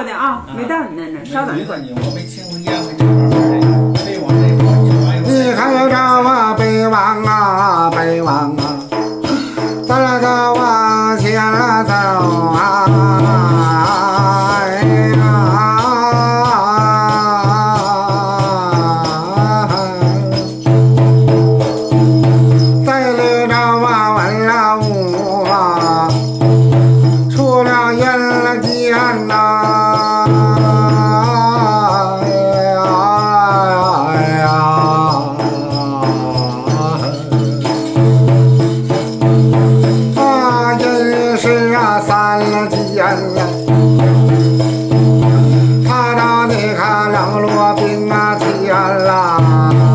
到的啊，没到你那呢，稍等。你我没清楚烟灰这块儿的，北啊，北望啊，北望啊，咱往前走啊！哎呀，在里头啊，三了天了，他到那个老罗宾那见了。